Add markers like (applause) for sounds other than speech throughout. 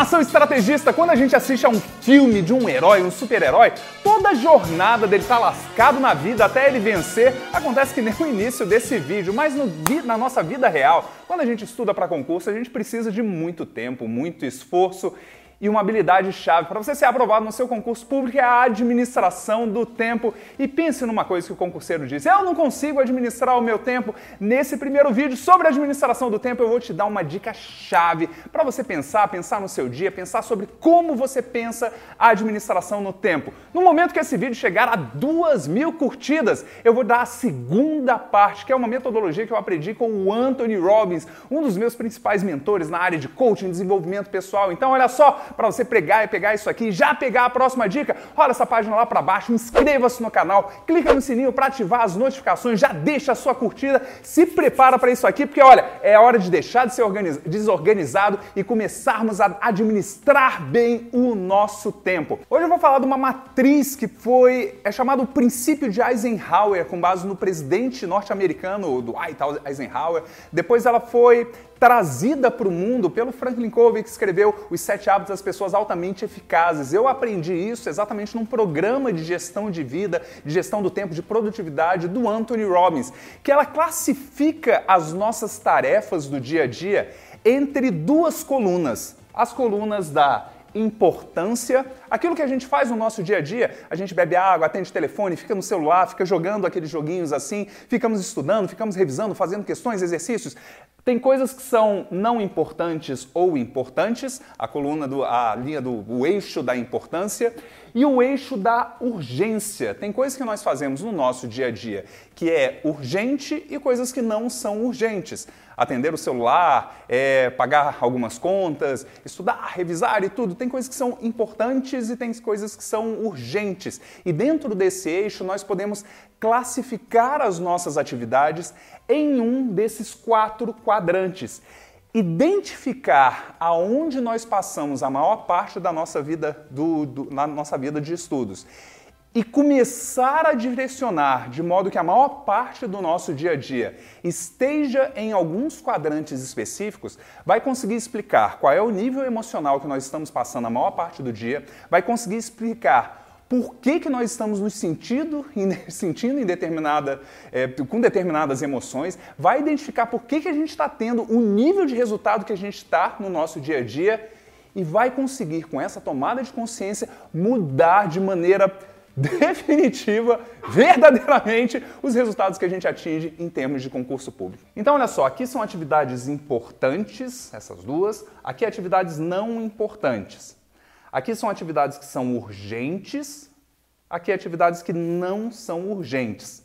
nação estrategista, quando a gente assiste a um filme de um herói, um super-herói, toda a jornada dele tá lascado na vida até ele vencer, acontece que nem o início desse vídeo, mas no, na nossa vida real, quando a gente estuda para concurso, a gente precisa de muito tempo, muito esforço e uma habilidade chave para você ser aprovado no seu concurso público é a administração do tempo. E pense numa coisa que o concurseiro diz: eu não consigo administrar o meu tempo. Nesse primeiro vídeo sobre administração do tempo, eu vou te dar uma dica chave para você pensar, pensar no seu dia, pensar sobre como você pensa a administração no tempo. No momento que esse vídeo chegar a duas mil curtidas, eu vou dar a segunda parte, que é uma metodologia que eu aprendi com o Anthony Robbins, um dos meus principais mentores na área de coaching, desenvolvimento pessoal. Então, olha só, para você pregar e pegar isso aqui, já pegar a próxima dica, rola essa página lá para baixo, inscreva-se no canal, clica no sininho para ativar as notificações, já deixa a sua curtida, se prepara para isso aqui, porque olha, é hora de deixar de ser desorganizado e começarmos a administrar bem o nosso tempo. Hoje eu vou falar de uma matriz que foi é chamado o princípio de Eisenhower, com base no presidente norte-americano Dwight Eisenhower. Depois ela foi trazida para o mundo pelo Franklin Covey, que escreveu Os Sete Hábitos das Pessoas Altamente Eficazes. Eu aprendi isso exatamente num programa de gestão de vida, de gestão do tempo, de produtividade do Anthony Robbins, que ela classifica as nossas tarefas do dia a dia entre duas colunas. As colunas da importância, aquilo que a gente faz no nosso dia a dia, a gente bebe água, atende telefone, fica no celular, fica jogando aqueles joguinhos assim, ficamos estudando, ficamos revisando, fazendo questões, exercícios. Tem coisas que são não importantes ou importantes, a coluna do a linha do o eixo da importância e o eixo da urgência. Tem coisas que nós fazemos no nosso dia a dia que é urgente e coisas que não são urgentes. Atender o celular, é, pagar algumas contas, estudar, revisar e tudo. Tem coisas que são importantes e tem coisas que são urgentes. E dentro desse eixo nós podemos classificar as nossas atividades em um desses quatro quadrantes. Identificar aonde nós passamos a maior parte da nossa vida, do, do, na nossa vida de estudos e começar a direcionar de modo que a maior parte do nosso dia a dia esteja em alguns quadrantes específicos, vai conseguir explicar qual é o nível emocional que nós estamos passando a maior parte do dia, vai conseguir explicar por que, que nós estamos nos sentindo, (laughs) sentindo em determinada, é, com determinadas emoções, vai identificar por que, que a gente está tendo o nível de resultado que a gente está no nosso dia a dia e vai conseguir, com essa tomada de consciência, mudar de maneira (laughs) definitiva, verdadeiramente, os resultados que a gente atinge em termos de concurso público. Então, olha só, aqui são atividades importantes, essas duas, aqui atividades não importantes. Aqui são atividades que são urgentes, aqui atividades que não são urgentes.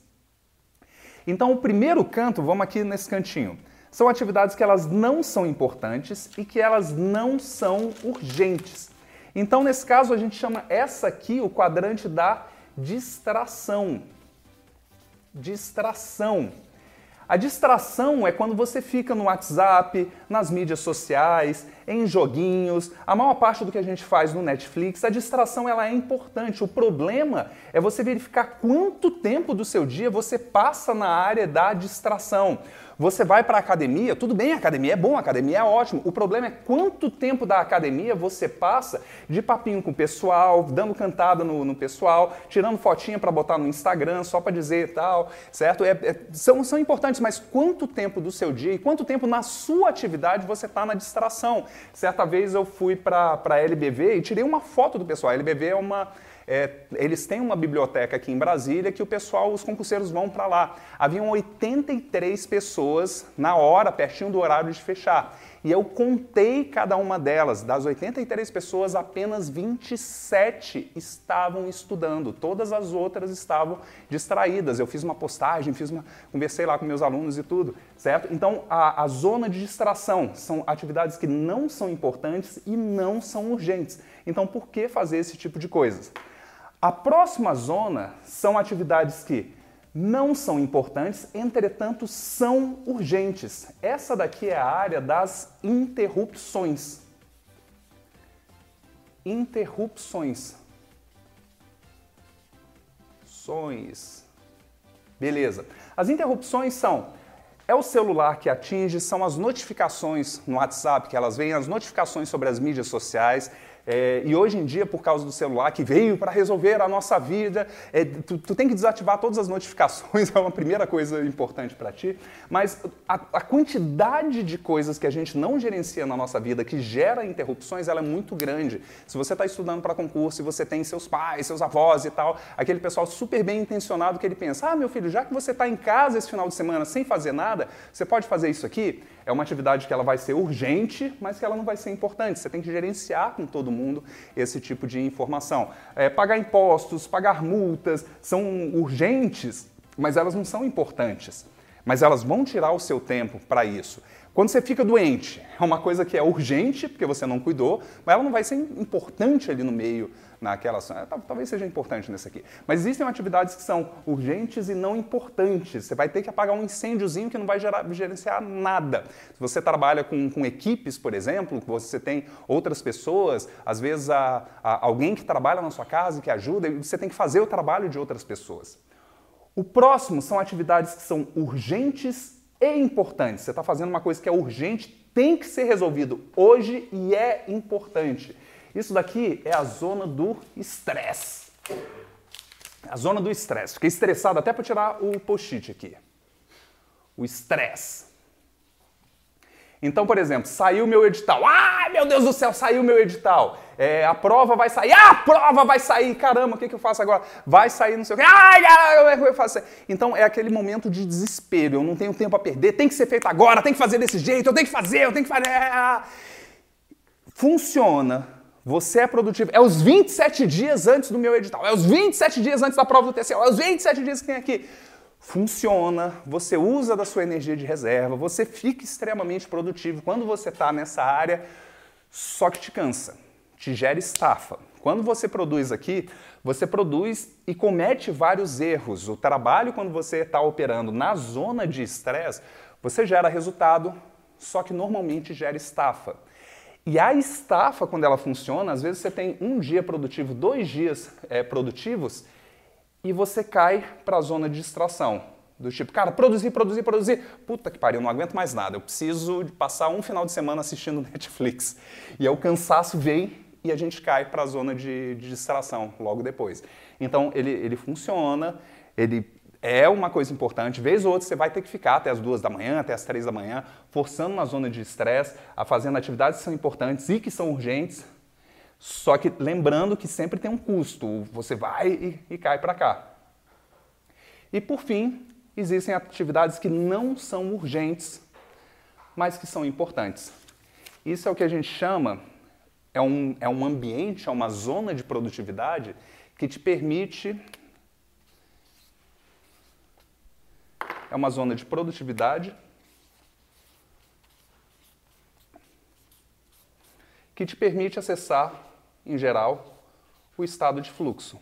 Então, o primeiro canto, vamos aqui nesse cantinho, são atividades que elas não são importantes e que elas não são urgentes. Então, nesse caso, a gente chama essa aqui o quadrante da distração. Distração. A distração é quando você fica no WhatsApp, nas mídias sociais, em joguinhos, a maior parte do que a gente faz no Netflix, a distração ela é importante. O problema é você verificar quanto tempo do seu dia você passa na área da distração. Você vai para a academia, tudo bem, a academia é bom, a academia é ótimo. O problema é quanto tempo da academia você passa de papinho com o pessoal, dando cantada no, no pessoal, tirando fotinha para botar no Instagram só para dizer tal, certo? É, é, são, são importantes, mas quanto tempo do seu dia e quanto tempo na sua atividade você está na distração? Certa vez eu fui para a LBV e tirei uma foto do pessoal. A LBV é uma é, eles têm uma biblioteca aqui em Brasília que o pessoal, os concurseiros vão para lá. Haviam 83 pessoas na hora, pertinho do horário de fechar. E eu contei cada uma delas. Das 83 pessoas, apenas 27 estavam estudando. Todas as outras estavam distraídas. Eu fiz uma postagem, fiz uma, conversei lá com meus alunos e tudo, certo? Então, a, a zona de distração são atividades que não são importantes e não são urgentes. Então, por que fazer esse tipo de coisas? A próxima zona são atividades que não são importantes, entretanto são urgentes. Essa daqui é a área das interrupções. Interrupções. Beleza. As interrupções são É o celular que atinge, são as notificações no WhatsApp que elas vêm, as notificações sobre as mídias sociais, é, e hoje em dia, por causa do celular que veio para resolver a nossa vida, é, tu, tu, tem que desativar todas as notificações, (laughs) é uma primeira coisa importante para ti. Mas a, a, quantidade de coisas que a gente não gerencia na nossa vida, que gera interrupções, ela é muito grande. Se você está estudando para concurso e você tem seus pais, seus avós e tal, aquele pessoal super bem intencionado que ele pensa: ah, meu filho, já que você está em casa esse final de semana sem fazer nada, você pode fazer isso aqui? É uma atividade que ela vai ser urgente, mas que ela não vai ser importante. Você tem que gerenciar com todo mundo esse tipo de informação. É, pagar impostos, pagar multas, são urgentes, mas elas não são importantes. Mas elas vão tirar o seu tempo para isso. Quando você fica doente, é uma coisa que é urgente, porque você não cuidou, mas ela não vai ser importante ali no meio naquela ação. É, talvez seja importante nesse aqui. Mas existem atividades que são urgentes e não importantes. Você vai ter que apagar um incêndiozinho que não vai gerar, gerenciar nada. Se você trabalha com, com equipes, por exemplo, você tem outras pessoas, às vezes alguém que trabalha na sua casa que ajuda, você tem que fazer o trabalho de outras pessoas. O próximo são atividades que são urgentes e importantes. Você está fazendo uma coisa que é urgente, tem que ser resolvido hoje e é importante. Isso daqui é a zona do estresse. A zona do estresse. Fiquei estressado até para tirar o post-it aqui. O estresse. Então, por exemplo, saiu meu edital. Ai, meu Deus do céu, saiu meu edital. É, a prova vai sair. Ah, a prova vai sair. Caramba, o que, que eu faço agora? Vai sair, não sei o quê. Ai, como é eu faço? Então, é aquele momento de desespero. Eu não tenho tempo a perder. Tem que ser feito agora. Tem que fazer desse jeito. Eu tenho que fazer. Eu tenho que fazer. Funciona você é produtivo. É os 27 dias antes do meu edital. É os 27 dias antes da prova do TCO. É os 27 dias que tem aqui. Funciona, você usa da sua energia de reserva, você fica extremamente produtivo quando você está nessa área, só que te cansa, te gera estafa. Quando você produz aqui, você produz e comete vários erros. O trabalho, quando você está operando na zona de estresse, você gera resultado, só que normalmente gera estafa. E a estafa, quando ela funciona, às vezes você tem um dia produtivo, dois dias é, produtivos, e você cai para a zona de distração. Do tipo, cara, produzir, produzir, produzir. Puta que pariu, não aguento mais nada. Eu preciso passar um final de semana assistindo (laughs) Netflix. E aí o cansaço vem e a gente cai para a zona de, de, distração logo depois. Então ele, ele funciona, ele é uma coisa importante. Vez ou outra você vai ter que ficar até as duas da manhã, até as três da manhã, forçando uma zona de estresse, a fazendo atividades que são importantes e que são urgentes. Só que lembrando que sempre tem um custo. Você vai e, e cai para cá. E por fim, existem atividades que não são urgentes, mas que são importantes. Isso é o que a gente chama, é um, é um ambiente, é uma zona de produtividade que te permite é uma zona de produtividade. Que te permite acessar, em geral, o estado de fluxo.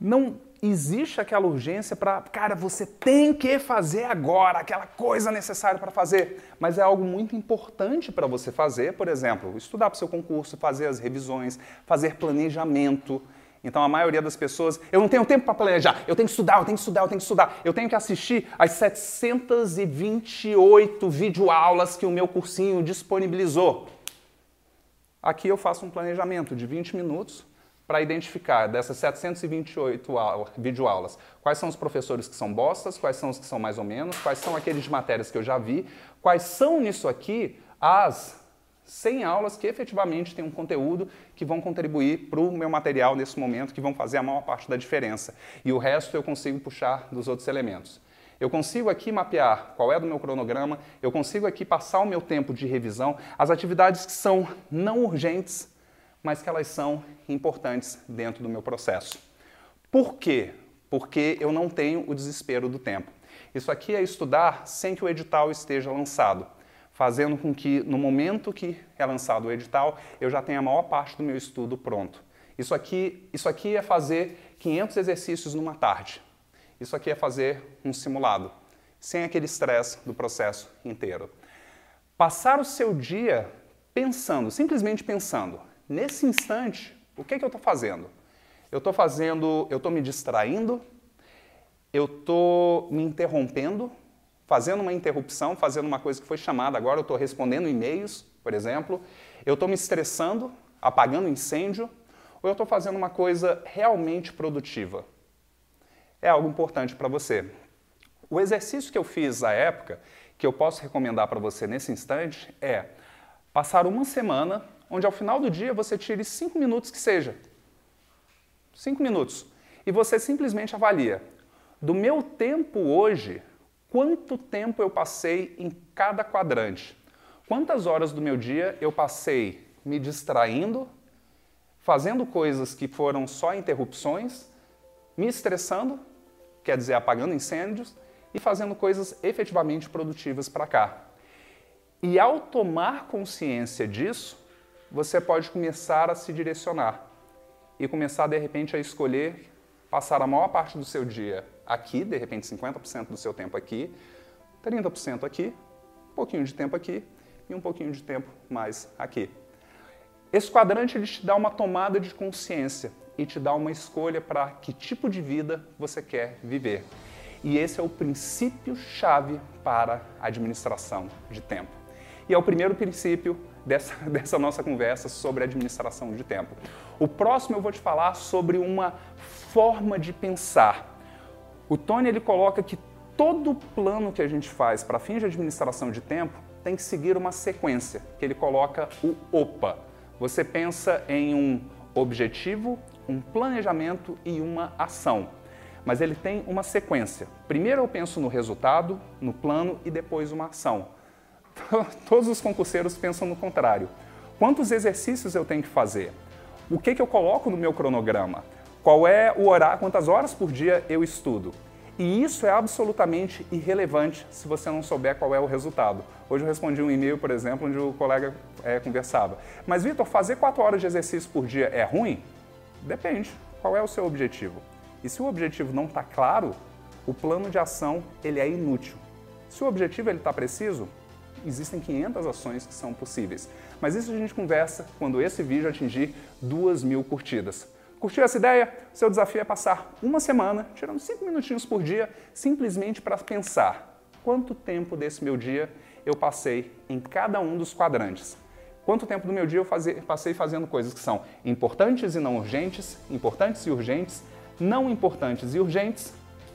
Não existe aquela urgência para, cara, você tem que fazer agora, aquela coisa necessária para fazer, mas é algo muito importante para você fazer, por exemplo, estudar para o seu concurso, fazer as revisões, fazer planejamento, então a maioria das pessoas, eu não tenho tempo para planejar, eu tenho que estudar, eu tenho que estudar, eu tenho que estudar, eu tenho que assistir as 728 videoaulas que o meu cursinho disponibilizou. Aqui eu faço um planejamento de 20 minutos para identificar dessas 728 videoaulas quais são os professores que são bostas, quais são os que são mais ou menos, quais são aqueles de matérias que eu já vi, quais são nisso aqui as 100 aulas que efetivamente têm um conteúdo que vão contribuir para o meu material nesse momento, que vão fazer a maior parte da diferença. E o resto eu consigo puxar dos outros elementos. Eu consigo aqui mapear qual é do meu cronograma, eu consigo aqui passar o meu tempo de revisão, as atividades que são não urgentes, mas que elas são importantes dentro do meu processo. Por quê? Porque eu não tenho o desespero do tempo. Isso aqui é estudar sem que o edital esteja lançado fazendo com que no momento que é lançado o edital, eu já tenha a maior parte do meu estudo pronto. Isso aqui, isso aqui é fazer 500 exercícios numa tarde. Isso aqui é fazer um simulado, sem aquele estresse do processo inteiro. Passar o seu dia pensando, simplesmente pensando, nesse instante, o que, é que eu estou fazendo? Eu estou fazendo, eu estou me distraindo, eu estou me interrompendo, fazendo uma interrupção, fazendo uma coisa que foi chamada agora, eu estou respondendo e-mails, por exemplo, eu estou me estressando, apagando incêndio, ou eu estou fazendo uma coisa realmente produtiva? É algo importante para você. O exercício que eu fiz à época, que eu posso recomendar para você nesse instante, é passar uma semana onde ao final do dia você tire cinco minutos que seja. Cinco minutos. E você simplesmente avalia. Do meu tempo hoje, quanto tempo eu passei em cada quadrante? Quantas horas do meu dia eu passei me distraindo, fazendo coisas que foram só interrupções, me estressando, quer dizer, apagando incêndios, e fazendo coisas efetivamente produtivas para cá. E ao tomar consciência disso, você pode começar a se direcionar e começar de repente a escolher passar a maior parte do seu dia aqui, de repente 50% do seu tempo aqui, 30% aqui, um pouquinho de tempo aqui e um pouquinho de tempo mais aqui. Esse quadrante ele te dá uma tomada de consciência e te dá uma escolha para que tipo de vida você quer viver. E esse é o princípio-chave para a administração de tempo. E é o primeiro princípio dessa, (laughs) dessa nossa conversa sobre administração de tempo. O próximo eu vou te falar sobre uma forma de pensar. O Tony ele coloca que todo plano que a gente faz para fins de administração de tempo tem que seguir uma sequência, que ele coloca o OPA. Você pensa em um objetivo, um planejamento e uma ação. Mas ele tem uma sequência. Primeiro eu penso no resultado, no plano e depois uma ação. (laughs) Todos os concurseiros pensam no contrário. Quantos exercícios eu tenho que fazer? O que, que eu coloco no meu cronograma? Qual é o horário, quantas horas por dia eu estudo? E isso é absolutamente irrelevante se você não souber qual é o resultado. Hoje eu respondi um e-mail, por exemplo, onde o colega é, conversava. Mas, Vitor, fazer quatro horas de exercício por dia é ruim? Depende. Qual é o seu objetivo? E se o objetivo não está claro, o plano de ação ele é inútil. Se o objetivo está preciso, existem 500 ações que são possíveis. Mas isso a gente conversa quando esse vídeo atingir 2 mil curtidas. Curtiu essa ideia? Seu desafio é passar uma semana, tirando 5 minutinhos por dia, simplesmente para pensar quanto tempo desse meu dia eu passei em cada um dos quadrantes. Quanto tempo do meu dia eu passei fazendo coisas que são importantes e não urgentes, importantes e urgentes, não importantes e urgentes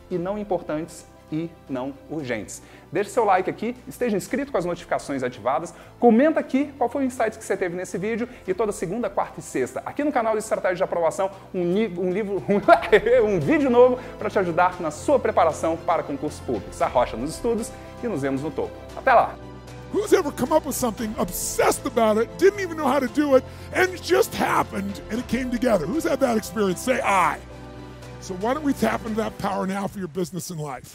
e não importantes e não urgentes. Deixe seu like aqui, esteja inscrito com as notificações ativadas, comenta aqui qual foi o insight que você teve nesse vídeo e toda segunda, quarta e sexta, aqui no canal de Estratégia de Aprovação, um, um livro, (laughs) um, um vídeo novo para te ajudar na sua preparação para concursos públicos. Arrocha nos estudos e nos vemos no topo. Até lá! Who's ever come up with something, obsessed about it, didn't even know how to do it, and it just happened and it came together? Who's had that experience? Say I. So why don't we tap into that power now for your business and life?